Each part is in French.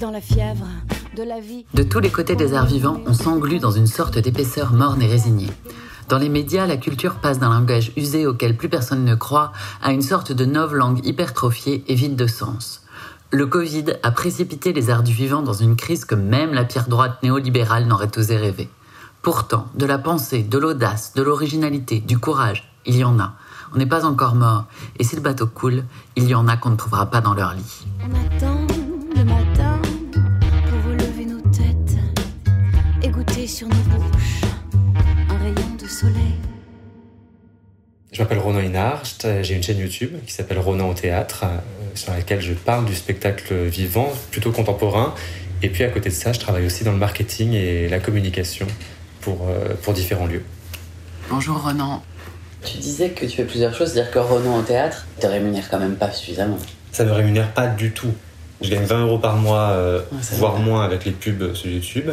dans la fièvre de la vie. De tous les côtés des arts vivants, on s'englue dans une sorte d'épaisseur morne et résignée. Dans les médias, la culture passe d'un langage usé auquel plus personne ne croit à une sorte de nouvelle langue hypertrophiée et vide de sens. Le Covid a précipité les arts du vivant dans une crise que même la pierre droite néolibérale n'aurait osé rêver. Pourtant, de la pensée, de l'audace, de l'originalité, du courage, il y en a. On n'est pas encore mort, et si le bateau coule, il y en a qu'on ne trouvera pas dans leur lit. On attend Je m'appelle Ronan Inarcht, j'ai une chaîne YouTube qui s'appelle Ronan au théâtre, euh, sur laquelle je parle du spectacle vivant, plutôt contemporain. Et puis à côté de ça, je travaille aussi dans le marketing et la communication pour, euh, pour différents lieux. Bonjour Ronan. Tu disais que tu fais plusieurs choses, c'est-à-dire que Ronan au théâtre te rémunère quand même pas suffisamment. Ça ne me rémunère pas du tout. Je gagne 20 euros par mois, euh, Ouais, voire vrai. moins avec les pubs sur YouTube.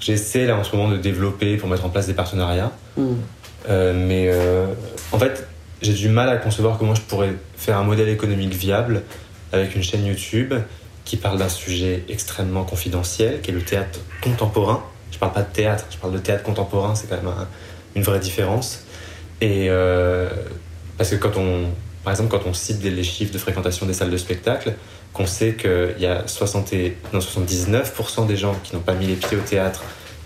J'essaie là en ce moment de développer pour mettre en place des partenariats. Hmm. Euh, mais euh, en fait, j'ai du mal à concevoir comment je pourrais faire un modèle économique viable avec une chaîne YouTube qui parle d'un sujet extrêmement confidentiel, qui est le théâtre contemporain. Je parle pas de théâtre, je parle de théâtre contemporain, c'est quand même un- une vraie différence. Et euh, parce que quand on, par exemple, quand on cite les chiffres de fréquentation des salles de spectacle, qu'on sait qu'il y a 60 et- non, 79% des gens qui n'ont pas mis les pieds au théâtre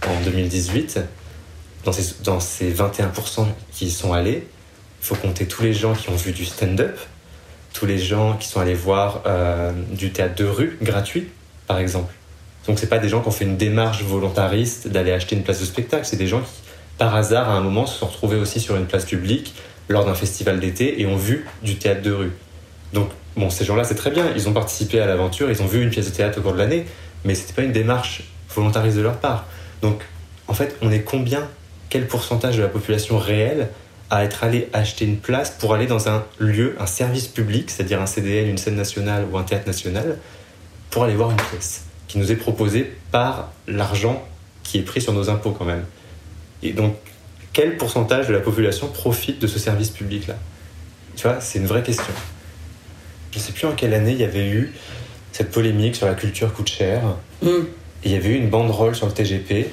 en 2018, dans ces, dans ces 21% qui y sont allés, il faut compter tous les gens qui ont vu du stand-up, tous les gens qui sont allés voir euh, du théâtre de rue gratuit, par exemple. Donc c'est pas des gens qui ont fait une démarche volontariste d'aller acheter une place de spectacle, c'est des gens qui, par hasard, à un moment, se sont retrouvés aussi sur une place publique lors d'un festival d'été et ont vu du théâtre de rue. Donc bon, ces gens-là, c'est très bien, ils ont participé à l'aventure, ils ont vu une pièce de théâtre au cours de l'année, mais c'était pas une démarche volontariste de leur part. Donc en fait, on est combien, quel pourcentage de la population réelle à être allé acheter une place pour aller dans un lieu, un service public, c'est-à-dire un CDN, une scène nationale ou un théâtre national, pour aller voir une pièce qui nous est proposée par l'argent qui est pris sur nos impôts quand même. Et donc, quel pourcentage de la population profite de ce service public-là? Tu vois, c'est une vraie question. Je sais plus en quelle année il y avait eu cette polémique sur la culture coûte cher. Et il y avait eu une banderole sur le TGP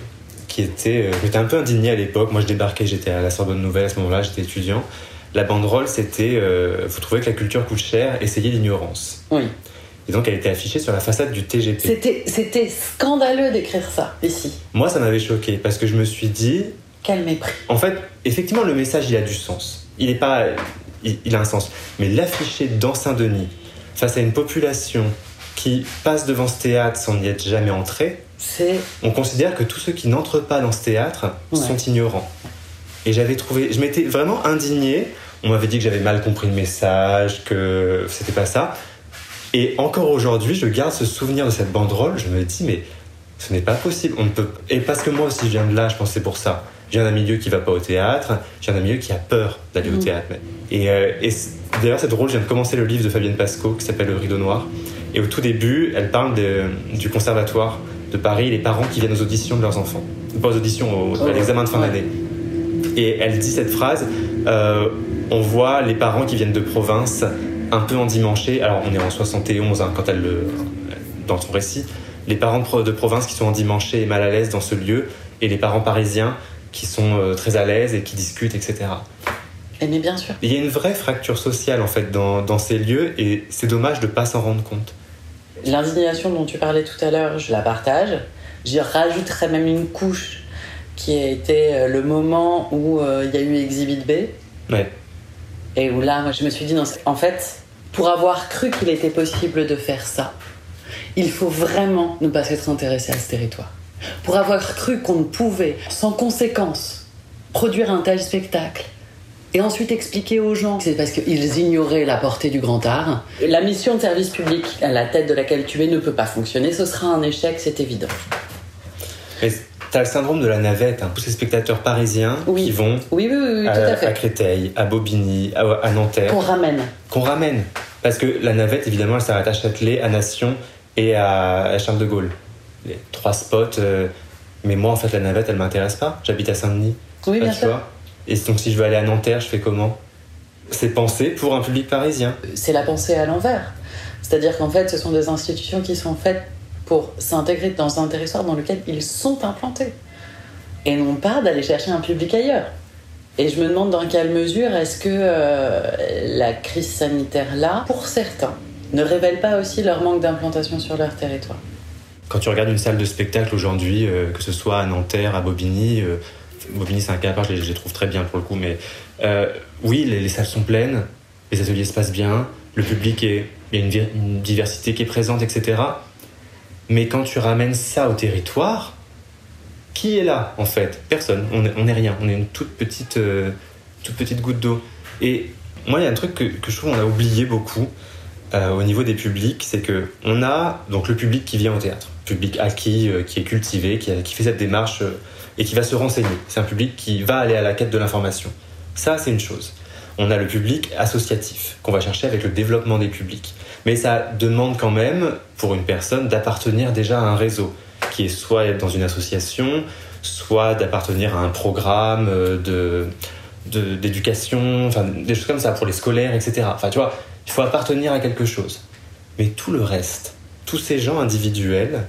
qui était. euh, J'étais un peu indigné à l'époque. Moi, je débarquais, j'étais à la Sorbonne Nouvelle à ce moment-là, j'étais étudiant. La banderole, c'était euh, Vous trouvez que la culture coûte cher, essayez l'ignorance. Oui. Et donc, elle était affichée sur la façade du TGP. C'était, c'était scandaleux d'écrire ça ici. Moi, ça m'avait choqué parce que je me suis dit, Quel mépris. en fait, effectivement, le message, il a du sens. Il est pas, il, il a un sens. Mais l'afficher dans Saint-Denis, face à une population qui passe devant ce théâtre sans n'y être jamais entré, C'est. On considère que tous ceux qui n'entrent pas dans ce théâtre Ouais. sont ignorants. Et j'avais trouvé, je m'étais vraiment indigné. On m'avait dit que j'avais mal compris le message, que c'était pas ça. Et encore aujourd'hui, je garde ce souvenir de cette banderole. Je me dis, mais ce n'est pas possible. On ne peut. Et parce que moi aussi, je viens de là, je pense que c'est pour ça. Je viens d'un milieu qui va pas au théâtre. Je viens d'un milieu qui a peur d'aller au Mhm. théâtre. Et, euh, et d'ailleurs, c'est drôle. Je viens de commencer le livre de Fabienne Pasco qui s'appelle Le Rideau Noir. Et au tout début, elle parle de- du conservatoire de Paris, les parents qui viennent aux auditions de leurs enfants, pas aux auditions, au- à Oh, l'examen de fin d'année. Et elle dit cette phrase euh, on voit les parents qui viennent de province un peu endimanchés. Alors on est en 71 hein, quand elle le dans son récit. Les parents de, pro- de province qui sont endimanchés et mal à l'aise dans ce lieu, et les parents parisiens qui sont euh, très à l'aise et qui discutent, etc. Eh, Mais bien sûr. Il y a une vraie fracture sociale en fait dans, dans ces lieux, et c'est dommage de pas s'en rendre compte. L'indignation dont tu parlais tout à l'heure, je la partage. J'y rajouterais même une couche qui a été euh, le moment où euh, il y a eu Exhibit B. Ouais. Et où là, moi, je me suis dit, non, en fait, pour avoir cru qu'il était possible de faire ça, il faut vraiment ne pas s'être intéressé à ce territoire. Pour avoir cru qu'on ne pouvait, sans conséquence, produire un tel spectacle, et ensuite expliquer aux gens que c'est parce qu'ils ignoraient la portée du grand art. La mission de service public à la tête de laquelle tu es ne peut pas fonctionner, ce sera un échec, c'est évident. Mais t'as le syndrome de la navette, hein, tous ces spectateurs parisiens Oui. qui vont Oui, oui, oui, oui, à, tout à à fait. Créteil, à Bobigny, à, à Nanterre, Qu'on ramène. qu'on ramène. Parce que la navette, évidemment, elle s'arrête à Châtelet, à Nation et à, à Charles de Gaulle. Les trois spots. euh, mais moi, en fait, la navette, elle m'intéresse pas. J'habite à Saint-Denis. Oui, bien sûr. Et donc, si je veux aller à Nanterre, je fais comment? C'est pensé pour un public parisien. C'est la pensée à l'envers. C'est-à-dire qu'en fait, ce sont des institutions qui sont faites pour s'intégrer dans un territoire dans lequel ils sont implantés. Et non pas d'aller chercher un public ailleurs. Et je me demande dans quelle mesure est-ce que euh, la crise sanitaire là, pour certains, ne révèle pas aussi leur manque d'implantation sur leur territoire. Quand tu regardes une salle de spectacle aujourd'hui, euh, que ce soit à Nanterre, à Bobigny, euh, Bobigny c'est un cas à part, je les, trouve très bien pour le coup, mais euh, oui, les, les salles sont pleines, les ateliers se passent bien, le public est, il y a une, diversité qui est présente, etc. Mais quand tu ramènes ça au territoire, qui est là en fait? Personne. On est, on est rien. On est une toute petite, euh, toute petite goutte d'eau. Et moi, il y a un truc que, je trouve qu'on a oublié beaucoup euh, au niveau des publics, c'est que on a donc le public qui vient au théâtre, public acquis, qui est cultivé, qui, fait cette démarche et qui va se renseigner. C'est un public qui va aller à la quête de l'information. Ça, c'est une chose. On a le public associatif qu'on va chercher avec le développement des publics. Mais ça demande quand même, pour une personne, d'appartenir déjà à un réseau, qui est soit dans une association, soit d'appartenir à un programme euh, de- d'éducation, enfin des choses comme ça pour les scolaires, etc. Enfin, tu vois, il faut appartenir à quelque chose. Mais tout le reste, tous ces gens individuels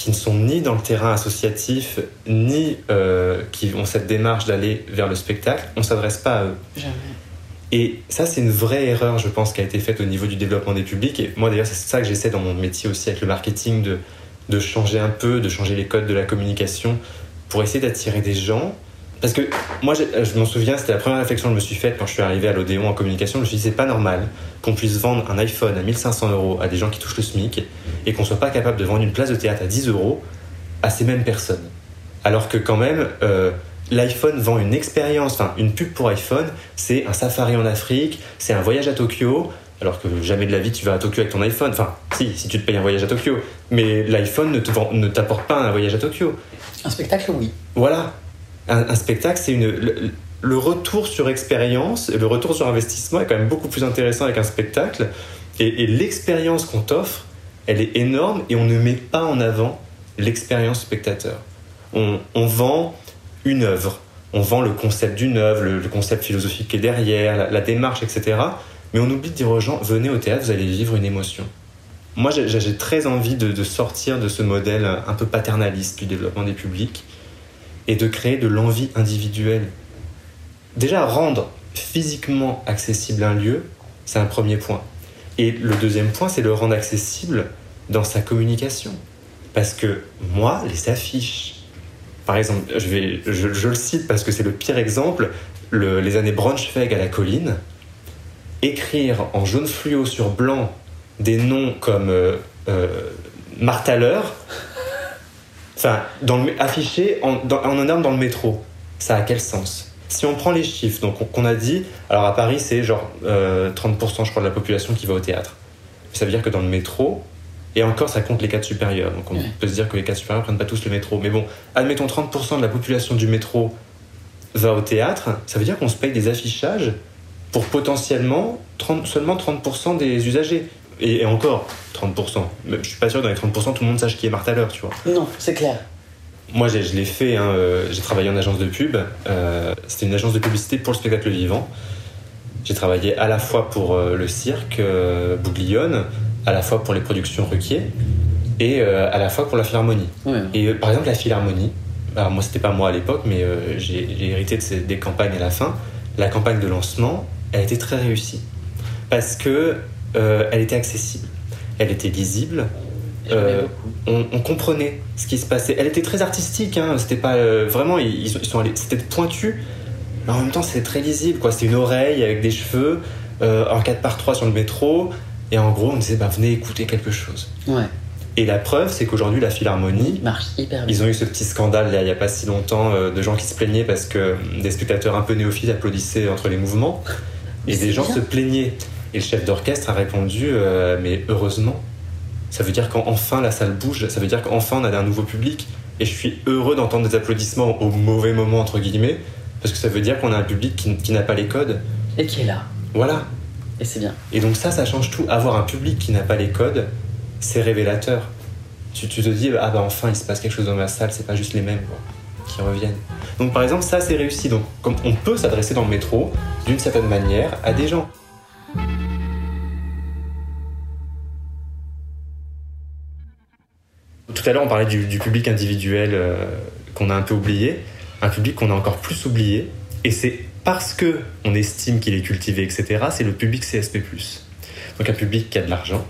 qui ne sont ni dans le terrain associatif, ni euh, qui ont cette démarche d'aller vers le spectacle, on ne s'adresse pas à eux. Jamais. Et ça, c'est une vraie erreur, je pense, qui a été faite au niveau du développement des publics. Et moi, d'ailleurs, c'est ça que j'essaie dans mon métier aussi avec le marketing, de, de changer un peu, de changer les codes de la communication pour essayer d'attirer des gens. Parce que moi, je m'en souviens, c'était la première réflexion que je me suis faite quand je suis arrivé à l'Odéon en communication. Je me suis dit, c'est pas normal qu'on puisse vendre un iPhone à 1500 euros à des gens qui touchent le SMIC et qu'on soit pas capable de vendre une place de théâtre à 10 euros à ces mêmes personnes. Alors que quand même, euh, l'iPhone vend une expérience, enfin une pub pour iPhone, c'est un safari en Afrique, c'est un voyage à Tokyo, alors que jamais de la vie tu vas à Tokyo avec ton iPhone. Enfin, si, si tu te payes un voyage à Tokyo, mais l'iPhone ne t'apporte pas un voyage à Tokyo. Un spectacle, oui. Voilà. Un, un spectacle, c'est une. Le, le retour sur expérience, le retour sur investissement est quand même beaucoup plus intéressant avec un spectacle. Et, et l'expérience qu'on t'offre, elle est énorme et on ne met pas en avant l'expérience spectateur. On, vend une œuvre, on vend le concept d'une œuvre, le, concept philosophique qui est derrière, la, démarche, etc. Mais on oublie de dire aux gens venez au théâtre, vous allez vivre une émotion. Moi, j'ai très envie de sortir de ce modèle un peu paternaliste du développement des publics et de créer de l'envie individuelle. Déjà, rendre physiquement accessible un lieu, c'est un premier point. Et le deuxième point, c'est le rendre accessible dans sa communication. Parce que moi, les affiches, par exemple, je, vais, je, le cite parce que c'est le pire exemple, le- les années Braunschweig à la colline, écrire en jaune fluo sur blanc des noms comme euh, euh, Marthaler, enfin, en, en énorme dans le métro, ça a quel sens? Si on prend les chiffres donc, on- qu'on a dit, alors à Paris, c'est genre euh, 30% je crois de la population qui va au théâtre. Ça veut dire que dans le métro, et encore ça compte les cadres supérieurs, donc on Ouais. peut se dire que les cadres supérieurs prennent pas tous le métro. Mais bon, admettons 30% de la population du métro va au théâtre, ça veut dire qu'on se paye des affichages pour potentiellement 30 seulement 30% des usagers. Et, et encore, 30%. Mais Je suis pas sûr que dans les 30%, tout le monde sache qui est Martha Leur, tu vois. Non, c'est clair. Moi, je l'ai fait, hein, euh, j'ai travaillé en agence de pub. euh, C'était une agence de publicité pour le spectacle vivant. J'ai travaillé à la fois pour euh, le cirque euh, Bouglione, à la fois pour les productions Ruquier et euh, à la fois pour la Philharmonie. Ouais. Et par exemple, la Philharmonie, alors moi, c'était pas moi à l'époque, mais j'ai hérité de ces- des campagnes à la fin. La campagne de lancement, elle était très réussie parce que elle était accessible, elle était lisible. Euh, on, on comprenait ce qui se passait. Elle était très artistique, hein, c'était pas euh, vraiment, ils, ils sont allés, c'était pointu, mais en même temps c'était très lisible, quoi. C'était une oreille avec des cheveux, euh, en 4 par 3 sur le métro, et en gros on disait bah venez écouter quelque chose. Ouais. Et la preuve, c'est qu'aujourd'hui la Philharmonie, Il marche hyper bien. ils ont eu ce petit scandale là, il n'y a pas si longtemps euh, de gens qui se plaignaient parce que euh, des spectateurs un peu néophytes applaudissaient entre les mouvements et des gens se plaignaient. Et le chef d'orchestre a répondu euh, Mais heureusement, ça veut dire qu'enfin la salle bouge, ça veut dire qu'enfin on a un nouveau public. Et je suis heureux d'entendre des applaudissements au mauvais moment, entre guillemets, parce que ça veut dire qu'on a un public qui, qui n'a pas les codes. Et qui est là. Voilà. Et c'est bien. Et donc ça, ça change tout. Avoir un public qui n'a pas les codes, c'est révélateur. Tu, tu te dis, ah bah enfin, il se passe quelque chose dans ma salle, c'est pas juste les mêmes quoi, qui reviennent. Donc par exemple, ça c'est réussi. Donc comme on peut s'adresser dans le métro d'une certaine manière à des gens. Tout à l'heure, on parlait du, public individuel euh, qu'on a un peu oublié, un public qu'on a encore plus oublié, et c'est parce que on estime qu'il est cultivé, etc., c'est le public CSP+. Donc un public qui a de l'argent,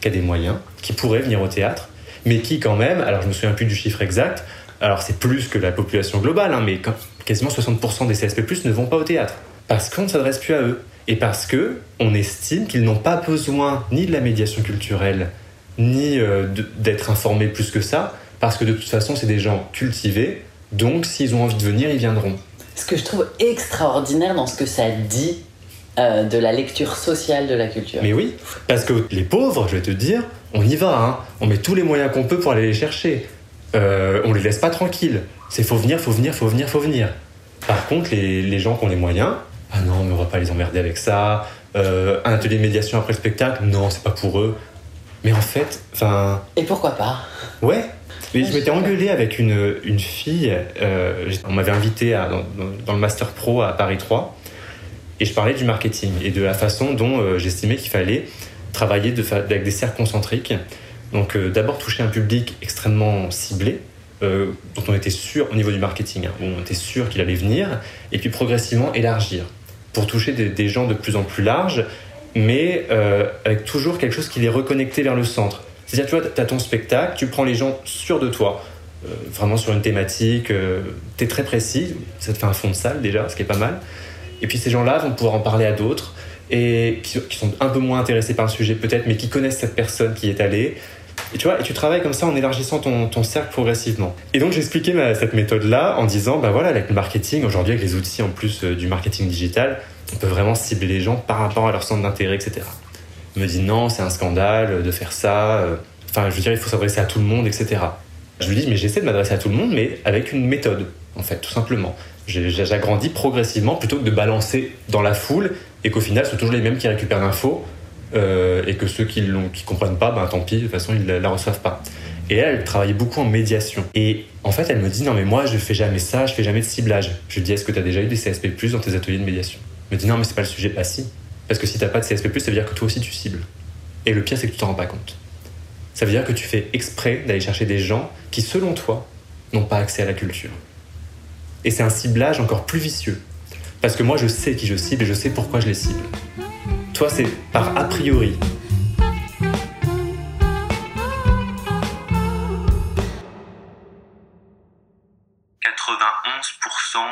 qui a des moyens, qui pourrait venir au théâtre, mais qui quand même, alors je me souviens plus du chiffre exact, alors c'est plus que la population globale, hein, mais quasiment 60% des CSP+, ne vont pas au théâtre, parce qu'on ne s'adresse plus à eux, et parce que on estime qu'ils n'ont pas besoin ni de la médiation culturelle, ni euh, d'être informés plus que ça, parce que de toute façon c'est des gens cultivés, donc s'ils ont envie de venir, ils viendront. Ce que je trouve extraordinaire dans ce que ça dit euh, de la lecture sociale de la culture. Mais oui, parce que les pauvres, je vais te dire, on y va, hein. on met tous les moyens qu'on peut pour aller les chercher. Euh, on les laisse pas tranquilles. C'est faut venir, faut venir, faut venir, faut venir. Par contre, les, les gens qui ont les moyens, ah non, mais on va pas les emmerder avec ça. Euh, un atelier de médiation après le spectacle, non, c'est pas pour eux. Mais en fait, enfin. Et pourquoi pas? Ouais. Mais je m'étais engueulé avec une, une fille. Euh, on m'avait invité à, dans, le Master Pro à Paris 3. Et je parlais du marketing et de la façon dont euh, j'estimais qu'il fallait travailler de, avec des cercles concentriques. Donc euh, d'abord toucher un public extrêmement ciblé, dont on était sûr au niveau du marketing, hein, on était sûr qu'il allait venir, et puis progressivement élargir pour toucher des, gens de plus en plus larges, mais euh, avec toujours quelque chose qui les reconnectait vers le centre. C'est-à-dire, tu vois, tu as ton spectacle, tu prends les gens sûrs de toi, vraiment sur une thématique, tu es très précis, ça te fait un fond de salle déjà, ce qui est pas mal. Et puis ces gens-là vont pouvoir en parler à d'autres, et qui, sont un peu moins intéressés par le sujet peut-être, mais qui connaissent cette personne qui est allée. Et tu vois, et tu travailles comme ça en élargissant ton, cercle progressivement. Et donc j'expliquais cette méthode-là en disant, bah voilà, avec le marketing, aujourd'hui avec les outils en plus euh, du marketing digital, on peut vraiment cibler les gens par rapport à leur centre d'intérêt, etc. Il me dit non, c'est un scandale de faire ça. Euh, enfin, je veux dire, il faut s'adresser à tout le monde, etc. Je lui dis, mais j'essaie de m'adresser à tout le monde, mais avec une méthode, en fait, tout simplement. J'agrandis progressivement plutôt que de balancer dans la foule et qu'au final, ce sont toujours les mêmes qui récupèrent l'info euh, et que ceux qui ne comprennent pas, ben, tant pis, de toute façon, ils la, la reçoivent pas. Et elle, elle travaillait beaucoup en médiation. Et en fait, elle me dit Non, mais moi, je fais jamais ça, je fais jamais de ciblage. Je lui dis Est-ce que tu as déjà eu des CSP dans tes ateliers de médiation? Elle me dit Non, mais c'est pas le sujet. Pas si. Parce que si t'as pas de CSP, ça veut dire que toi aussi tu cibles. Et le pire, c'est que tu t'en rends pas compte. Ça veut dire que tu fais exprès d'aller chercher des gens qui, selon toi, n'ont pas accès à la culture. Et c'est un ciblage encore plus vicieux. Parce que moi, je sais qui je cible et je sais pourquoi je les cible. Toi, c'est par a priori.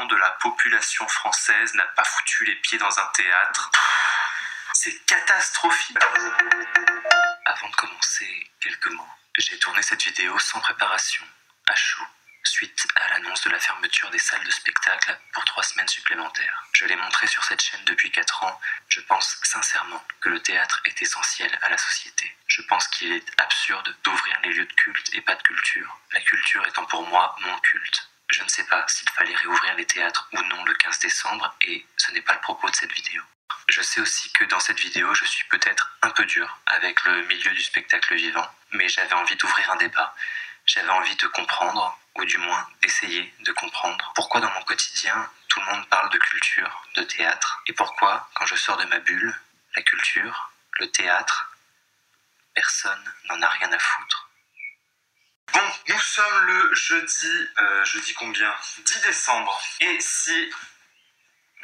de la population française n'a pas foutu les pieds dans un théâtre. C'est catastrophique. Avant de commencer, quelques mots. J'ai tourné cette vidéo sans préparation, à chaud suite à l'annonce de la fermeture des salles de spectacle pour trois semaines supplémentaires. Je l'ai montré sur cette chaîne depuis quatre ans. Je pense sincèrement que le théâtre est essentiel à la société. Je pense qu'il est absurde d'ouvrir les lieux de culte et pas de culture. La culture étant pour moi mon culte. Je ne sais pas s'il fallait réouvrir les théâtres ou non le 15 décembre et ce n'est pas le propos de cette vidéo. Je sais aussi que dans cette vidéo, je suis peut-être un peu dur avec le milieu du spectacle vivant, mais j'avais envie d'ouvrir un débat. J'avais envie de comprendre ou du moins d'essayer de comprendre pourquoi dans mon quotidien tout le monde parle de culture, de théâtre, et pourquoi quand je sors de ma bulle, la culture, le théâtre, personne n'en a rien à foutre. Bon, nous sommes le jeudi, euh, jeudi combien? 10 décembre. Et si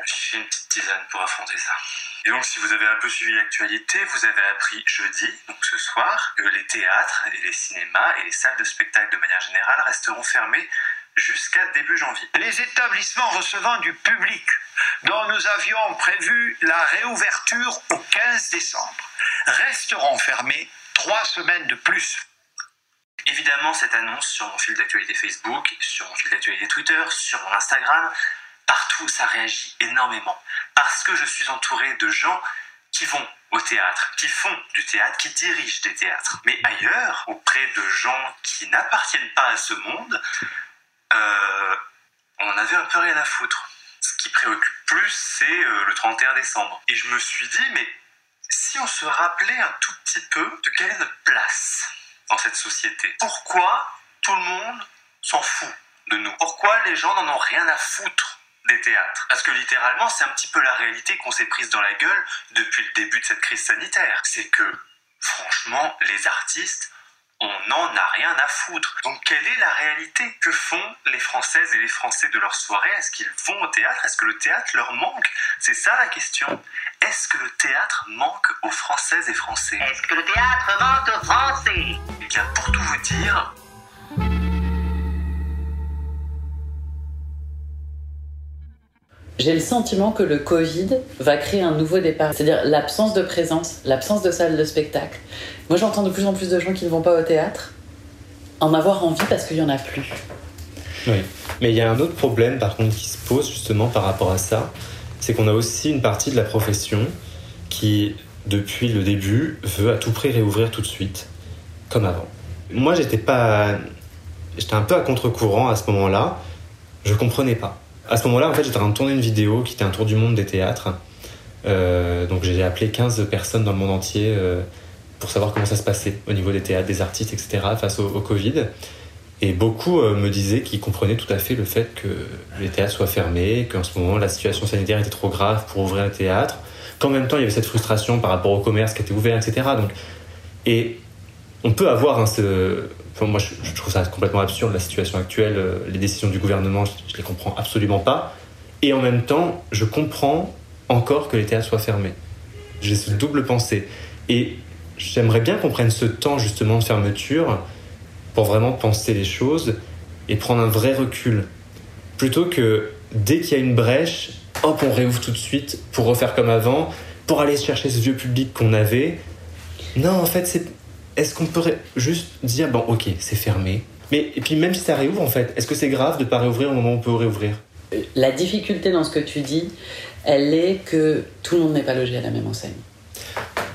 je fais une petite tisane pour affronter ça. Et donc, si vous avez un peu suivi l'actualité, vous avez appris jeudi, donc ce soir, que les théâtres et les cinémas et les salles de spectacle de manière générale resteront fermés jusqu'à début janvier. Les établissements recevant du public, dont nous avions prévu la réouverture au 15 décembre, resteront fermés trois semaines de plus. Évidemment, cette annonce sur mon fil d'actualité Facebook, sur mon fil d'actualité Twitter, sur mon Instagram, partout ça réagit énormément. Parce que je suis entouré de gens qui vont au théâtre, qui font du théâtre, qui dirigent des théâtres. Mais ailleurs, auprès de gens qui n'appartiennent pas à ce monde, euh, on avait un peu rien à foutre. Ce qui préoccupe plus, c'est euh, le 31 décembre. Et je me suis dit, mais si on se rappelait un tout petit peu de quelle est notre place dans cette société, pourquoi tout le monde s'en fout de nous? Pourquoi les gens n'en ont rien à foutre? Des théâtres. Parce que littéralement, c'est un petit peu la réalité qu'on s'est prise dans la gueule depuis le début de cette crise sanitaire. C'est que, franchement, les artistes on n'en a rien à foutre. Donc quelle est la réalité? Que font les Françaises et les Français de leur soirée? Est-ce qu'ils vont au théâtre? Est-ce que le théâtre leur manque? C'est ça la question. Est-ce que le théâtre manque aux Françaises et Français? Est-ce que le théâtre manque aux Français? Eh bien pour tout vous dire, J'ai le sentiment que le Covid va créer un nouveau départ, c'est-à-dire l'absence de présence, l'absence de salle de spectacle. Moi, j'entends de plus en plus de gens qui ne vont pas au théâtre en avoir envie parce qu'il n'y en a plus. Oui. Mais il y a un autre problème, par contre, qui se pose justement par rapport à ça. C'est qu'on a aussi une partie de la profession qui, depuis le début, veut à tout prix réouvrir tout de suite, comme avant. Moi, j'étais pas. J'étais un peu à contre-courant à ce moment-là. Je comprenais pas. À ce moment-là, en fait, j'étais en train de tourner une vidéo qui était un tour du monde des théâtres. Euh, donc, j'ai appelé 15 personnes dans le monde entier euh, pour savoir comment ça se passait au niveau des théâtres, des artistes, etc., face au, Covid. Et beaucoup euh, me disaient qu'ils comprenaient tout à fait le fait que les théâtres soient fermés, qu'en ce moment la situation sanitaire était trop grave pour ouvrir un théâtre, qu'en même temps il y avait cette frustration par rapport au commerce qui était ouvert, etc. Donc, et on peut avoir ce... moi je, je trouve ça complètement absurde la situation actuelle, euh, les décisions du gouvernement, je, je les comprends absolument pas. Et en même temps, je comprends encore que les théâtres soient fermés. J'ai ce double pensée. Et j'aimerais bien qu'on prenne ce temps justement de fermeture pour vraiment penser les choses et prendre un vrai recul. Plutôt que dès qu'il y a une brèche, hop, on réouvre tout de suite pour refaire comme avant, pour aller chercher ce vieux public qu'on avait. Non, en fait, c'est. Est-ce qu'on pourrait juste dire, bon, ok, c'est fermé. Mais, et puis même si ça réouvre, en fait, est-ce que c'est grave de ne pas réouvrir au moment où on peut réouvrir? La difficulté dans ce que tu dis, elle est que tout le monde n'est pas logé à la même enseigne.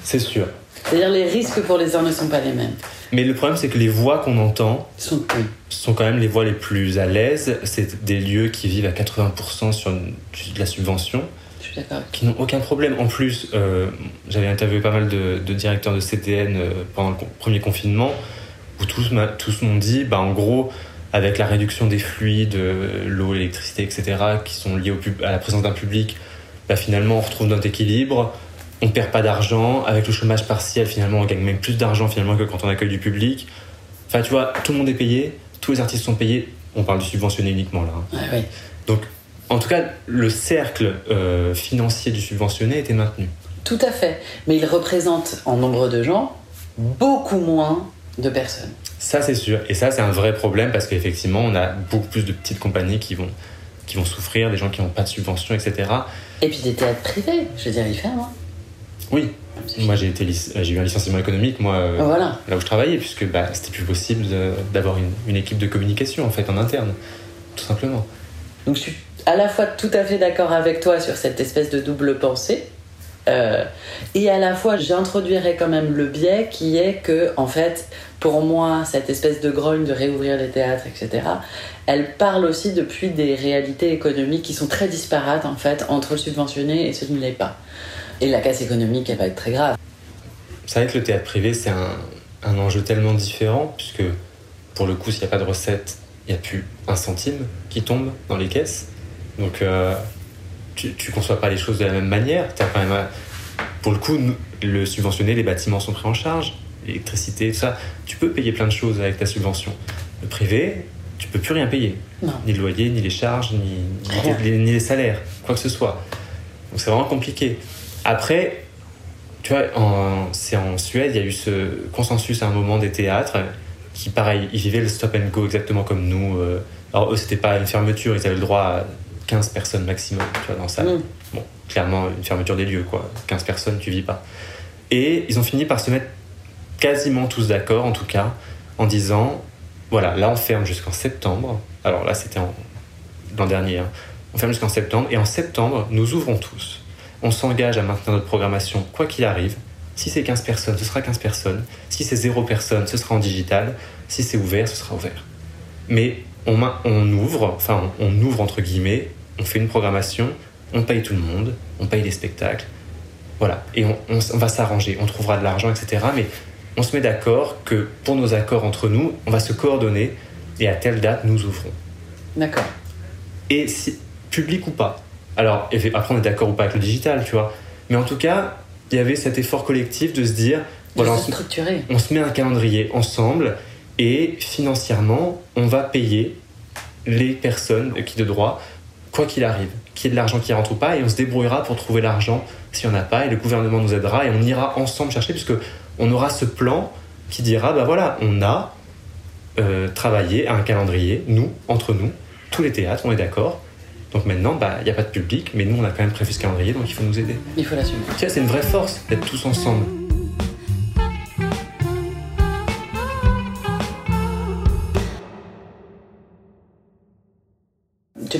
C'est sûr. C'est-à-dire les risques pour les uns ne sont pas les mêmes. Mais le problème, c'est que les voix qu'on entend sont oui. sont quand même les voix les plus à l'aise. C'est des lieux qui vivent à 80% sur de la subvention. Je suis d'accord. qui n'ont aucun problème. En plus, euh, j'avais interviewé pas mal de, de directeurs de CTN euh, pendant le premier confinement, où tous, m'ont dit, bah, en gros, avec la réduction des fluides, euh, l'eau, l'électricité, etc., qui sont liés au pub- à la présence d'un public, bah, finalement, on retrouve notre équilibre, on perd pas d'argent, avec le chômage partiel, finalement, on gagne même plus d'argent finalement que quand on accueille du public. Enfin, tu vois, tout le monde est payé, tous les artistes sont payés, on parle du subventionné uniquement là. hein. Donc, en tout cas, le cercle euh, financier du subventionné était maintenu. Tout à fait. Mais il représente en nombre de gens beaucoup moins de personnes. Ça, c'est sûr. Et ça, c'est un vrai problème parce qu'effectivement, on a beaucoup plus de petites compagnies qui vont, qui vont souffrir, des gens qui n'ont pas de subvention, etc. Et puis des théâtres privés, je veux dire, ils ferment. hein. Oui, moi j'ai eu un licenciement économique, moi, euh, Voilà. là où je travaillais, puisque bah, c'était plus possible d'avoir une, une équipe de communication en fait en interne, tout simplement. Donc je suis à la fois tout à fait d'accord avec toi sur cette espèce de double pensée. euh, et à la fois, j'introduirais quand même le biais qui est que, en fait, pour moi, cette espèce de grogne de réouvrir les théâtres, etc., elle parle aussi depuis des réalités économiques qui sont très disparates, en fait, entre le subventionné et ce qui ne l'est pas. Et la casse économique, elle va être très grave. C'est vrai que le théâtre privé, c'est un, un enjeu tellement différent, puisque pour le coup, s'il n'y a pas de recette, il n'y a plus un centime qui tombe dans les caisses. Donc, euh, tu ne conçois pas les choses de la même manière. T'as quand même, euh, pour le coup, le subventionné, les bâtiments sont pris en charge, l'électricité, tout ça. Tu peux payer plein de choses avec ta subvention. Le privé, tu peux plus rien payer. Non. Ni le loyer, ni les charges, ni, ni les, ni les salaires, quoi que ce soit. Donc c'est vraiment compliqué. Après, tu vois, c'est en Suède, il y a eu ce consensus à un moment des théâtres qui, pareil, ils vivaient le stop and go exactement comme nous. euh. Alors eux, c'était pas une fermeture, ils avaient le droit à 15 personnes maximum, tu vois, dans la salle. Mm. Bon, clairement, une fermeture des lieux, quoi. 15 personnes, tu vis pas. Et ils ont fini par se mettre quasiment tous d'accord, en tout cas, en disant, voilà, là on ferme jusqu'en septembre. Alors là, c'était l'an dernier. hein. On ferme jusqu'en septembre. Et en septembre, nous ouvrons tous. On s'engage à maintenir notre programmation, quoi qu'il arrive. Si c'est 15 personnes, ce sera 15 personnes. Si c'est 0 personnes, ce sera en digital. Si c'est ouvert, ce sera ouvert. Mais on, ouvre, enfin, on, on ouvre entre guillemets, on fait une programmation, on paye tout le monde, on paye les spectacles. Voilà. Et on, on s- on va s'arranger, on trouvera de l'argent, etc. Mais on se met d'accord que pour nos accords entre nous, on va se coordonner et à telle date, nous ouvrons. D'accord. Et si, public ou pas. Alors, après, on est d'accord ou pas avec le digital, tu vois. Mais en tout cas, il y avait cet effort collectif de se dire Voilà, on se on se met un calendrier ensemble et financièrement, on va payer les personnes qui de droit, quoi qu'il arrive, qu'il y ait de l'argent qui rentre ou pas, et on se débrouillera pour trouver l'argent s'il n'y en a pas, et le gouvernement nous aidera, et on ira ensemble chercher, puisque on aura ce plan qui dira, bah voilà, on a euh, travaillé à un calendrier, nous, entre nous, tous les théâtres, on est d'accord. Donc maintenant, bah, il n'y a pas de public, mais nous, on a quand même prévu ce calendrier, donc il faut nous aider. Il faut l'assumer. C'est une vraie force d'être tous ensemble.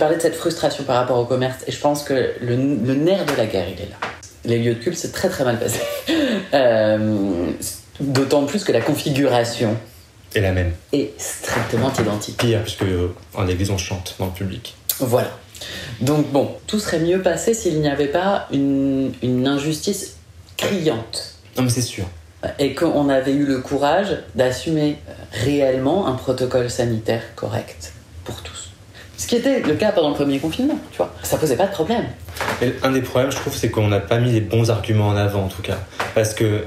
Parlais de cette frustration par rapport au commerce, et je pense que le, le nerf de la guerre, il est là. Les lieux de culte, c'est très très mal passé. Euh, D'autant plus que la configuration Et la même. est strictement identique. Pire, puisque euh, en église, on chante dans le public. Voilà. Donc bon, tout serait mieux passé s'il n'y avait pas une, une injustice criante. Non, mais c'est sûr. Et qu'on avait eu le courage d'assumer euh, réellement un protocole sanitaire correct pour tous. Ce qui était le cas pendant le premier confinement, tu vois. Ça posait pas de problème. Et un des problèmes, je trouve, c'est qu'on n'a pas mis les bons arguments en avant, en tout cas. Parce que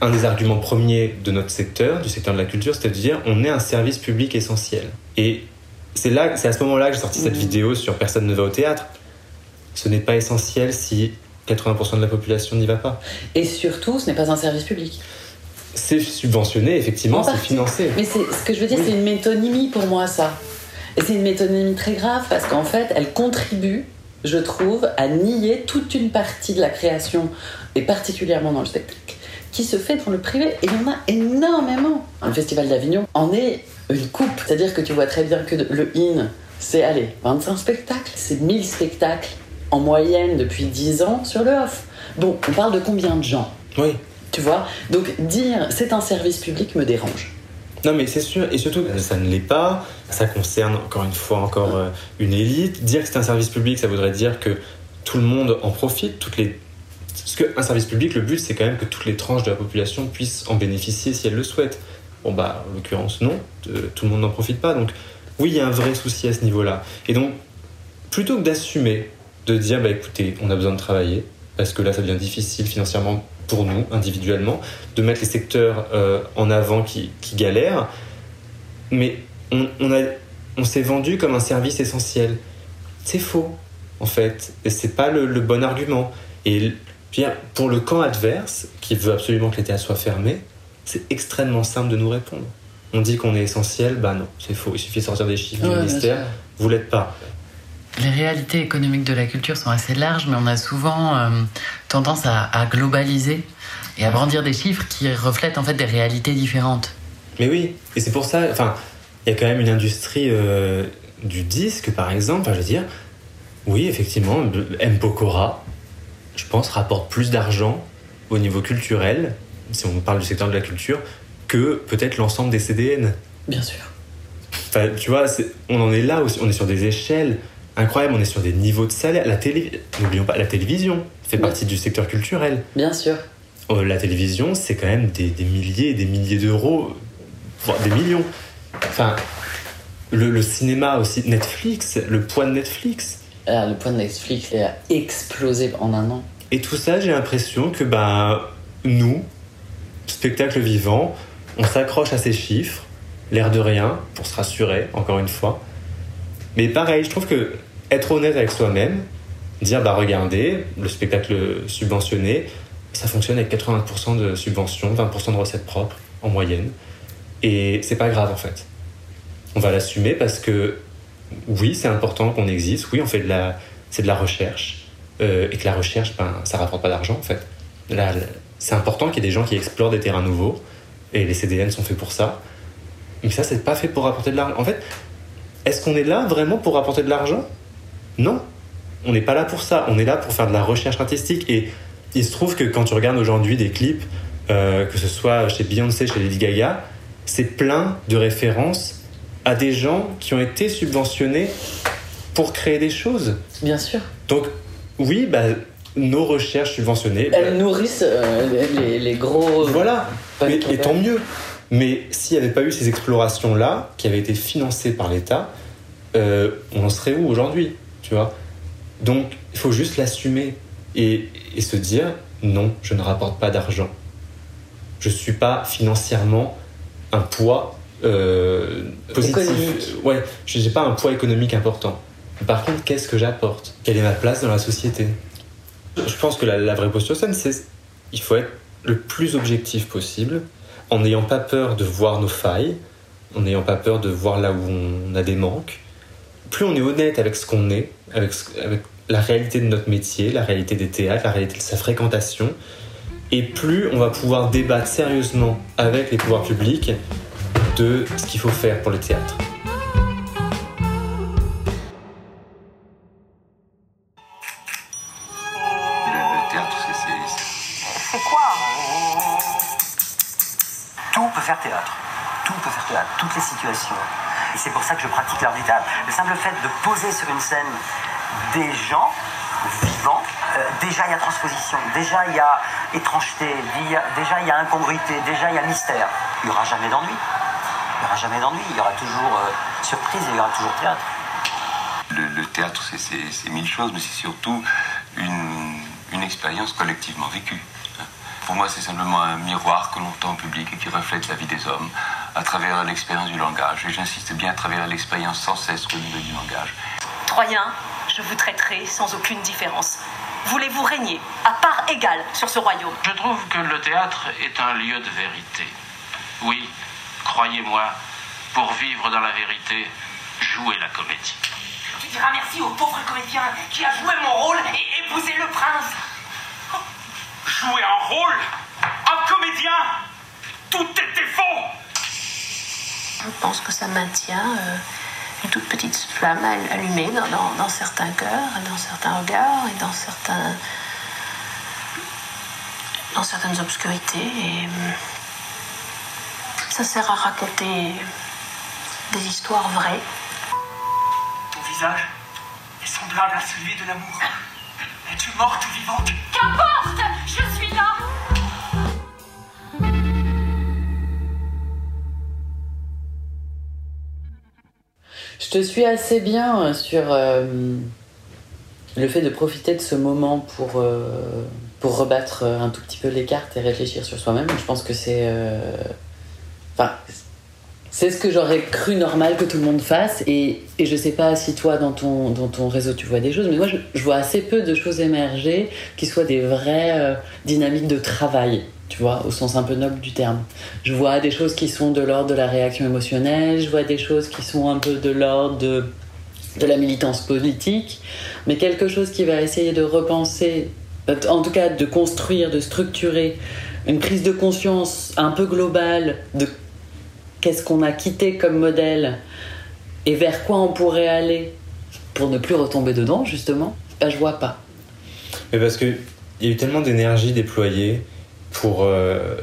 un des arguments premiers de notre secteur, du secteur de la culture, c'était de dire on est un service public essentiel. Et c'est là, c'est à ce moment-là que j'ai sorti cette vidéo sur personne ne va au théâtre. Ce n'est pas essentiel si 80% de la population n'y va pas. Et surtout, ce n'est pas un service public. C'est subventionné, effectivement, En c'est financé. Mais c'est ce que je veux dire, Oui. c'est une métonymie pour moi, ça. C'est une métonymie très grave parce qu'en fait, elle contribue, je trouve, à nier toute une partie de la création, et particulièrement dans le spectacle, qui se fait dans le privé. Et il y en a énormément. Le Festival d'Avignon en est une coupe. C'est-à-dire que tu vois très bien que le IN, c'est, allez, 25 spectacles, c'est 1000 spectacles en moyenne depuis 10 ans sur le off. Bon, on parle de combien de gens? Oui. tu vois? Donc dire c'est un service public me dérange. Non, mais c'est sûr, et surtout, ça ne l'est pas. Ça concerne encore une fois encore euh, une élite. Dire que c'est un service public, ça voudrait dire que tout le monde en profite. Toutes les... Parce qu'un service public, le but, c'est quand même que toutes les tranches de la population puissent en bénéficier si elles le souhaitent. Bon, bah, en l'occurrence, non. Euh, Tout le monde n'en profite pas. Donc, oui, il y a un vrai souci à ce niveau-là. Et donc, plutôt que d'assumer, de dire, bah écoutez, on a besoin de travailler, parce que là, ça devient difficile financièrement pour nous, individuellement, de mettre les secteurs euh, en avant qui, qui galèrent, mais on, on, a- on s'est vendu comme un service essentiel. C'est faux, en fait, et c'est pas le, le bon argument. Et puis, pour le camp adverse, qui veut absolument que les théâtres soient fermés, c'est extrêmement simple de nous répondre. On dit qu'on est essentiel, bah non, c'est faux. Il suffit de sortir des chiffres Ouais, du ministère, vous l'êtes pas. Les réalités économiques de la culture sont assez larges, mais on a souvent euh, tendance à, à globaliser et à brandir des chiffres qui reflètent en fait des réalités différentes. Mais oui, et c'est pour ça, enfin, il y a quand même une industrie euh, du disque, par exemple. Enfin, je veux dire, oui, effectivement, M. Pokora, je pense, rapporte plus d'argent au niveau culturel, si on parle du secteur de la culture, que peut-être l'ensemble des CDN. Bien sûr. Enfin, tu vois, on en est là aussi. On est sur des échelles incroyables, on est sur des niveaux de salaire. La télé, n'oublions pas, la télévision fait Oui. partie du secteur culturel. Bien sûr. Euh, la télévision, c'est quand même des, des milliers et des milliers d'euros, voire des millions. Enfin, le, le cinéma aussi, Netflix, le poids de Netflix. Ah, le point de Netflix il a explosé en un an. Et tout ça, j'ai l'impression que ben, nous, spectacle vivant, on s'accroche à ces chiffres, l'air de rien, pour se rassurer, encore une fois. Mais pareil, je trouve que être honnête avec soi-même, dire bah regardez, le spectacle subventionné, ça fonctionne avec 80% de subventions, 20% de recettes propres en moyenne. Et c'est pas grave en fait. On va l'assumer parce que oui, c'est important qu'on existe, oui, on fait de la, c'est de la recherche, euh, et que la recherche, ben, ça rapporte pas d'argent en fait. C'est important qu'il y ait des gens qui explorent des terrains nouveaux, et les CDN sont faits pour ça. Mais ça, c'est pas fait pour rapporter de l'argent. En fait, est-ce qu'on est là vraiment pour rapporter de l'argent? Non. On n'est pas là pour ça. On est là pour faire de la recherche artistique. Et il se trouve que quand tu regardes aujourd'hui des clips, euh, que ce soit chez Beyoncé, chez Lady Gaga, c'est plein de références à des gens qui ont été subventionnés pour créer des choses. Bien sûr. Donc, oui, bah, nos recherches subventionnées. bah, Elles nourrissent euh, les, les- gros. voilà, mais, et tant mieux. Mais s'il n'y avait pas eu ces explorations-là, qui avaient été financées par l'État, euh, on en serait où aujourd'hui Tu vois? Donc, il faut juste l'assumer et, et se dire non, je ne rapporte pas d'argent. je suis pas financièrement un poids euh, positif. Économique. Ouais, je n'ai pas un poids économique important. Par contre, qu'est-ce que j'apporte? Quelle est ma place dans la société? Je pense que la, la vraie posture saine, c'est il faut être le plus objectif possible, en n'ayant pas peur de voir nos failles, en n'ayant pas peur de voir là où on a des manques. Plus on est honnête avec ce qu'on est, avec, la réalité de notre métier, la réalité des théâtres, la réalité de sa fréquentation, et plus on va pouvoir débattre sérieusement avec les pouvoirs publics de ce qu'il faut faire pour le théâtre. Théâtre. Toutes les situations. Et c'est pour ça que je pratique l'art du théâtre. Le simple fait de poser sur une scène des gens vivants, euh, déjà il y a transposition, déjà il y a étrangeté, déjà il y a incongruité, déjà il y a mystère. Il n'y aura jamais d'ennui. Il n'y aura jamais d'ennui. Il y aura toujours euh, surprise et il y aura toujours théâtre. Le, théâtre, c'est- mille choses, mais c'est surtout une, une expérience collectivement vécue. Pour moi, c'est simplement un miroir que l'on tend au public et qui reflète la vie des hommes à travers l'expérience du langage. Et j'insiste bien à travers l'expérience sans cesse renouvelée du langage. Troyens, je vous traiterai sans aucune différence. Voulez-vous régner à part égale sur ce royaume? Je trouve que le théâtre est un lieu de vérité. Oui, croyez-moi, pour vivre dans la vérité, jouez la comédie. Tu diras merci au pauvre comédien qui a joué mon rôle et épousé le prince. Jouer un rôle Un comédien Tout était faux Je pense que ça maintient euh, une toute petite flamme all- allumée dans, dans- dans certains cœurs, et dans certains regards et dans certains dans certaines obscurités. Et hum, ça sert à raconter des histoires vraies. Ton visage est semblable à celui de l'amour. Es-tu morte ou vivante? Qu'importe Je te suis assez bien euh, sur euh, le fait de profiter de ce moment pour, euh, pour rebattre un tout petit peu les cartes et réfléchir sur soi-même. Je pense que c'est. Enfin. C'est ce que j'aurais cru normal que tout le monde fasse. Et, et je sais pas si toi, dans ton, dans ton réseau, tu vois des choses, mais moi, je, vois assez peu de choses émerger qui soient des vraies euh, dynamiques de travail, tu vois, au sens un peu noble du terme. Je vois des choses qui sont de l'ordre de la réaction émotionnelle, je vois des choses qui sont un peu de l'ordre de, de la militance politique, mais quelque chose qui va essayer de repenser, en tout cas de construire, de structurer une prise de conscience un peu globale de qu'est-ce qu'on a quitté comme modèle et vers quoi on pourrait aller pour ne plus retomber dedans, justement, bah, je vois pas. Mais parce qu'il y a eu tellement d'énergie déployée pour euh,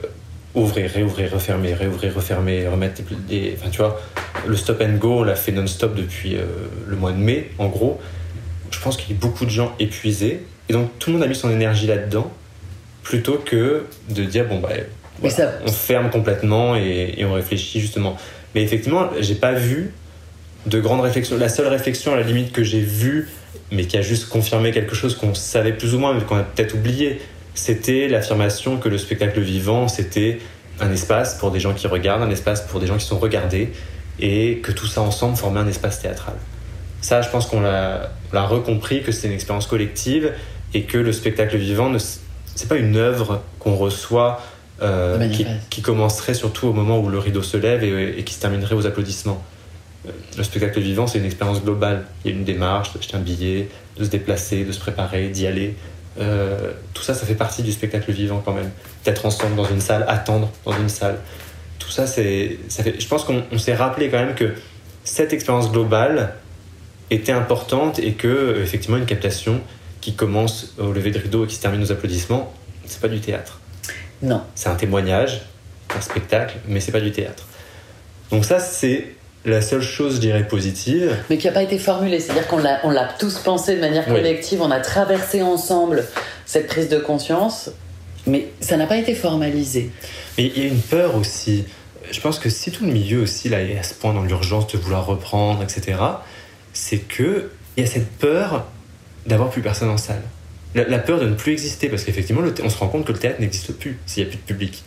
ouvrir, réouvrir, refermer, réouvrir, refermer, remettre des, Enfin, tu vois, le stop and go, on l'a fait non-stop depuis euh, le mois de mai, en gros. Je pense qu'il y a beaucoup de gens épuisés. Et donc, tout le monde a mis son énergie là-dedans, plutôt que de dire, bon, bah, voilà, ça- on ferme complètement et, et on réfléchit justement. Mais effectivement, j'ai pas vu de grandes réflexions. La seule réflexion, à la limite, que j'ai vue, mais qui a juste confirmé quelque chose qu'on savait plus ou moins, mais qu'on a peut-être oublié, c'était l'affirmation que le spectacle vivant, c'était un espace pour des gens qui regardent, un espace pour des gens qui sont regardés, et que tout ça ensemble formait un espace théâtral. Ça, je pense qu'on l'a recompris, que c'est une expérience collective, et que le spectacle vivant, ne c'est pas une œuvre qu'on reçoit euh, qui, Manifeste. qui commencerait surtout au moment où le rideau se lève et, et qui se terminerait aux applaudissements. Euh, Le spectacle vivant, c'est une expérience globale. Il y a une démarche, d'acheter un billet, de se déplacer, de se préparer, d'y aller. Euh, tout ça, ça fait partie du spectacle vivant quand même. D'être ensemble dans une salle, attendre dans une salle. Tout ça, c'est, ça fait. Je pense qu'on on s'est rappelé quand même que cette expérience globale était importante et que effectivement une captation qui commence au lever de rideau et qui se termine aux applaudissements, c'est pas du théâtre. Non. C'est un témoignage, un spectacle, mais c'est pas du théâtre. Donc ça, c'est la seule chose, je dirais, positive. mais qui n'a pas été formulé. C'est-à-dire qu'on l'a, on l'a tous pensé de manière Oui. collective, on a traversé ensemble cette prise de conscience, mais ça n'a pas été formalisé. Mais il y a une peur aussi. Je pense que si tout le milieu aussi là, est à ce point dans l'urgence de vouloir reprendre, etc., c'est que il y a cette peur d'avoir plus personne en salle. La, peur de ne plus exister, parce qu'effectivement, on se rend compte que le théâtre n'existe plus s'il n'y a plus de public.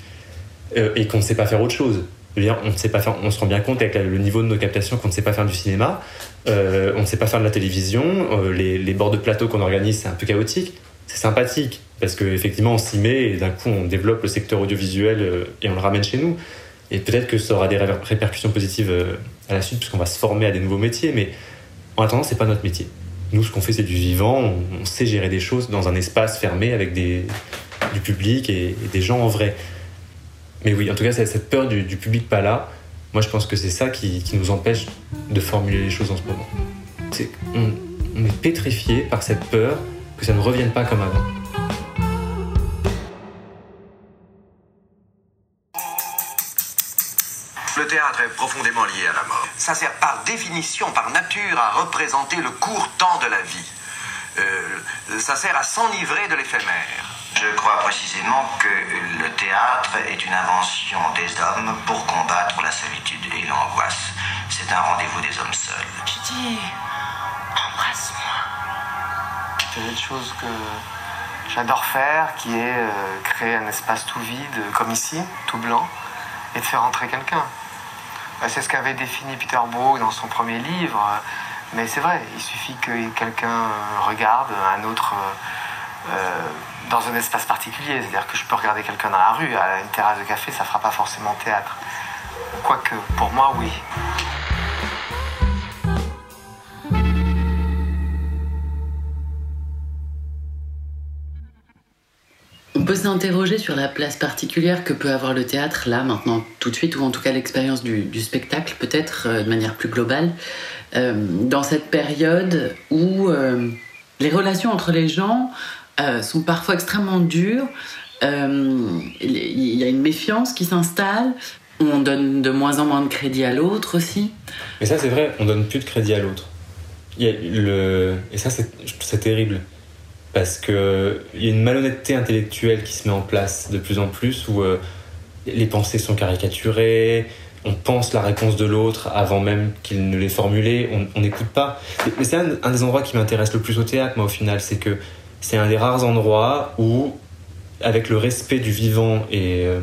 euh, et qu'on ne sait pas faire autre chose. On, ne sait pas faire, on se rend bien compte avec le niveau de nos captations qu'on ne sait pas faire du cinéma, euh, on ne sait pas faire de la télévision, euh, les, bords de plateau qu'on organise, c'est un peu chaotique. C'est sympathique, parce qu'effectivement, on s'y met et d'un coup, on développe le secteur audiovisuel et on le ramène chez nous. Et peut-être que ça aura des ré- répercussions positives à la suite, puisqu'on va se former à des nouveaux métiers, mais en attendant, c'est pas notre métier. Nous, ce qu'on fait, c'est du vivant, on, sait gérer des choses dans un espace fermé avec du public et, des gens en vrai. Mais oui, en tout cas, cette peur du, public pas là, moi je pense que c'est ça qui, nous empêche de formuler les choses en ce moment. On, on est pétrifié par cette peur que ça ne revienne pas comme avant. Le théâtre est profondément lié à la mort. Ça sert par définition, par nature, à représenter le court temps de la vie. Euh, ça sert à s'enivrer de l'éphémère. Je crois précisément que le théâtre est une invention des hommes pour combattre la solitude et l'angoisse. C'est un rendez-vous des hommes seuls. Je dis, embrasse-moi. C'est une chose que j'adore faire, qui est euh, créer un espace tout vide, comme ici, tout blanc, et de faire entrer quelqu'un. Bah, c'est ce qu'avait défini Peter Brook dans son premier livre. euh, Mais c'est vrai, il suffit que quelqu'un euh, regarde un autre euh, dans un espace particulier. C'est-à-dire que je peux regarder quelqu'un dans la rue, à une terrasse de café, ça fera pas forcément théâtre. Quoique, pour moi, oui. Peut s'interroger sur la place particulière que peut avoir le théâtre là, maintenant, tout de suite, ou en tout cas l'expérience du, spectacle, peut-être euh, de manière plus globale, euh, dans cette période où euh, les relations entre les gens sont parfois extrêmement dures, il y a une méfiance qui s'installe, on donne de moins en moins de crédit à l'autre aussi. Mais ça, c'est vrai, on donne plus de crédit à l'autre. Et ça, c'est terrible. Parce qu'il y a une malhonnêteté intellectuelle qui se met en place de plus en plus où euh, les pensées sont caricaturées, on pense la réponse de l'autre avant même qu'il ne l'ait formulée, on n'écoute pas. Mais c'est un, des endroits qui m'intéresse le plus au théâtre, moi, au final, c'est que c'est un des rares endroits où, avec le respect du vivant et euh,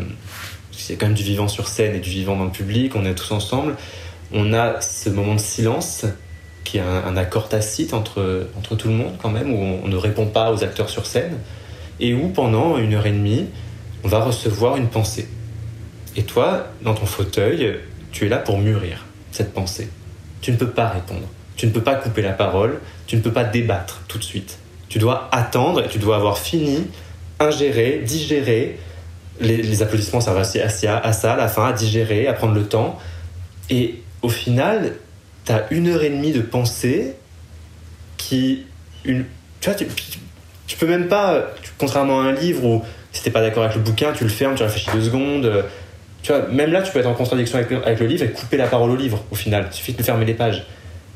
c'est quand même du vivant sur scène et du vivant dans le public, on est tous ensemble, on a ce moment de silence qui est un, un accord tacite entre, entre tout le monde quand même, où on, ne répond pas aux acteurs sur scène, et où pendant une heure et demie, on va recevoir une pensée. Et toi, dans ton fauteuil, tu es là pour mûrir cette pensée. Tu ne peux pas répondre, tu ne peux pas couper la parole, tu ne peux pas débattre tout de suite. Tu dois attendre et tu dois avoir fini, ingérer, digérer. Les, applaudissements servent aussi à, à ça, à la fin, à digérer, à prendre le temps. Et au final, tu as une heure et demie de pensée qui. Une, tu vois, tu, peux même pas, tu- contrairement à un livre où si t'es pas d'accord avec le bouquin, tu le fermes, tu réfléchis deux secondes. euh, Tu vois, même là, tu peux être en contradiction avec le, avec le livre et couper la parole au livre, au final. Il suffit de fermer les pages.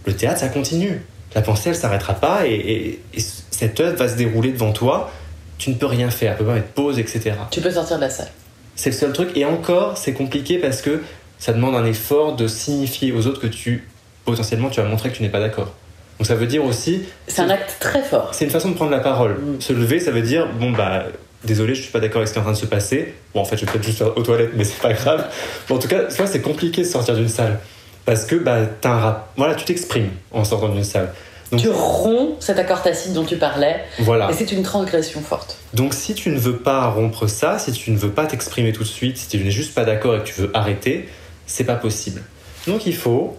Le théâtre, ça continue. La pensée, elle s'arrêtera pas et, et- et cette œuvre va se dérouler devant toi. Tu ne peux rien faire, tu peux pas mettre pause, etc. Tu peux sortir de la salle. C'est le seul truc. Et encore, c'est compliqué parce que ça demande un effort de signifier aux autres que tu, potentiellement, tu vas montrer que tu n'es pas d'accord. Donc ça veut dire aussi. C'est un acte très fort. C'est une façon de prendre la parole. Se lever, ça veut dire, bon, bah, désolé, je suis pas d'accord avec ce qui est en train de se passer. Bon, en fait, je vais peut-être juste faire aux toilettes, mais c'est pas grave. Bon, en tout cas, vois, c'est compliqué de sortir d'une salle. Parce que, bah, t'as un rap. Voilà, tu t'exprimes en sortant d'une salle. Donc, Tu romps cet accord tacite dont tu parlais. Voilà. Et c'est une transgression forte. Donc si tu ne veux pas rompre ça, si tu ne veux pas t'exprimer tout de suite, si tu n'es juste pas d'accord et que tu veux arrêter, c'est pas possible. Donc il faut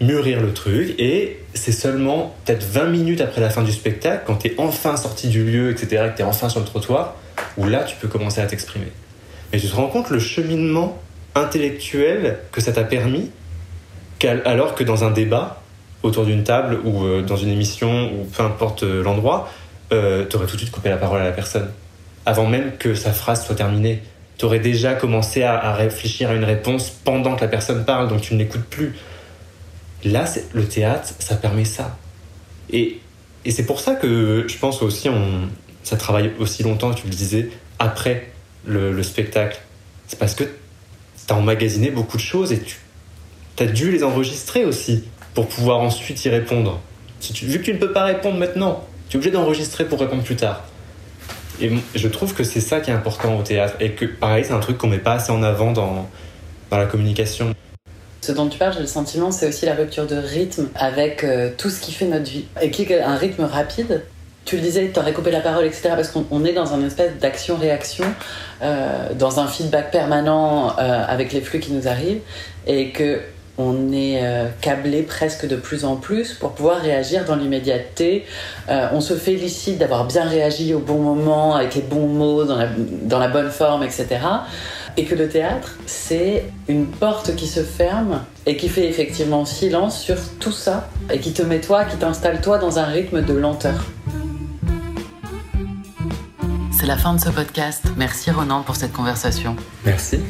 mûrir le truc et c'est seulement peut-être 20 minutes après la fin du spectacle, quand tu es enfin sorti du lieu, etc., que tu es enfin sur le trottoir, où là tu peux commencer à t'exprimer. Mais tu te rends compte le cheminement intellectuel que ça t'a permis, alors que dans un débat, autour d'une table ou euh, dans une émission ou peu importe euh, l'endroit, euh, t'aurais tout de suite coupé la parole à la personne. Avant même que sa phrase soit terminée. T'aurais déjà commencé à, à réfléchir à une réponse pendant que la personne parle, donc tu ne l'écoutes plus. Là, le théâtre, ça permet ça. Et, et c'est pour ça que je pense aussi, on, ça travaille aussi longtemps, tu le disais, après le, le spectacle. C'est parce que tu as emmagasiné beaucoup de choses et tu as dû les enregistrer aussi pour pouvoir ensuite y répondre. Si tu- vu que tu ne peux pas répondre maintenant, tu es obligé d'enregistrer pour répondre plus tard. Et je trouve que c'est ça qui est important au théâtre. Et que, pareil, c'est un truc qu'on met pas assez en avant dans, dans la communication. Ce dont tu parles, j'ai le sentiment, c'est aussi la rupture de rythme avec euh, tout ce qui fait notre vie. Et qui est un rythme rapide. Tu le disais, tu aurais coupé la parole, etc. Parce qu'on est dans un espèce d'action-réaction, euh, dans un feedback permanent euh, avec les flux qui nous arrivent. Et que on est câblé presque de plus en plus pour pouvoir réagir dans l'immédiateté. On se félicite d'avoir bien réagi au bon moment, avec les bons mots, dans la bonne forme, etc. Et que le théâtre, c'est une porte qui se ferme et qui fait effectivement silence sur tout ça et qui te met toi, qui t'installe toi dans un rythme de lenteur. C'est la fin de ce podcast. Merci Ronan pour cette conversation. Merci.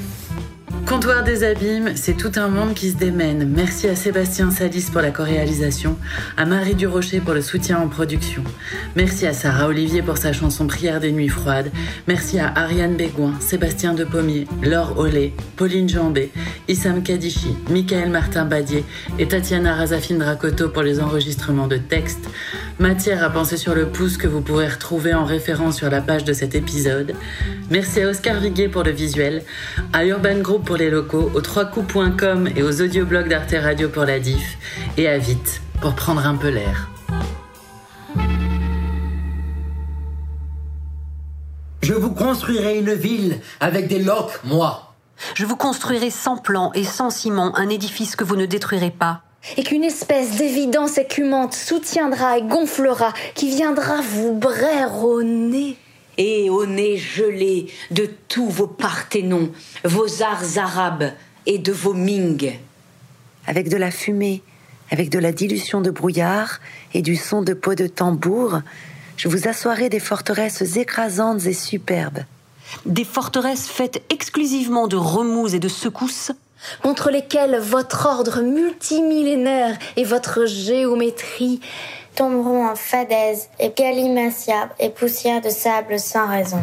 Comptoir des abîmes, c'est tout un monde qui se démène. Merci à Sébastien Salis pour la co-réalisation, à Marie Durocher pour le soutien en production. Merci à Sarah Olivier pour sa chanson Prière des nuits froides. Merci à Ariane Bégouin, Sébastien Depommier, Laure Olé, Pauline Jambé, Issam Kadichi, Michael Martin Badier et Tatiana Razafine Dracoto pour les enregistrements de textes. Matière à penser sur le pouce que vous pourrez retrouver en référence sur la page de cet épisode. Merci à Oscar Viguet pour le visuel, à Urban Group pour les locaux, aux 3coups.com et aux audioblogs d'Arte Radio pour la diff, et à Vite pour prendre un peu l'air. Je vous construirai une ville avec des loques, moi. Je vous construirai sans plan et sans ciment un édifice que vous ne détruirez pas. Et qu'une espèce d'évidence écumante soutiendra et gonflera, qui viendra vous braire au nez. Et au nez gelé de tous vos parthénons, vos arts arabes et de vos Ming. Avec de la fumée, avec de la dilution de brouillard et du son de peau de tambour, je vous assoirai des forteresses écrasantes et superbes. Des forteresses faites exclusivement de remous et de secousses contre lesquelles votre ordre multimillénaire et votre géométrie tomberont en fadaise et galimatia et poussière de sable sans raison.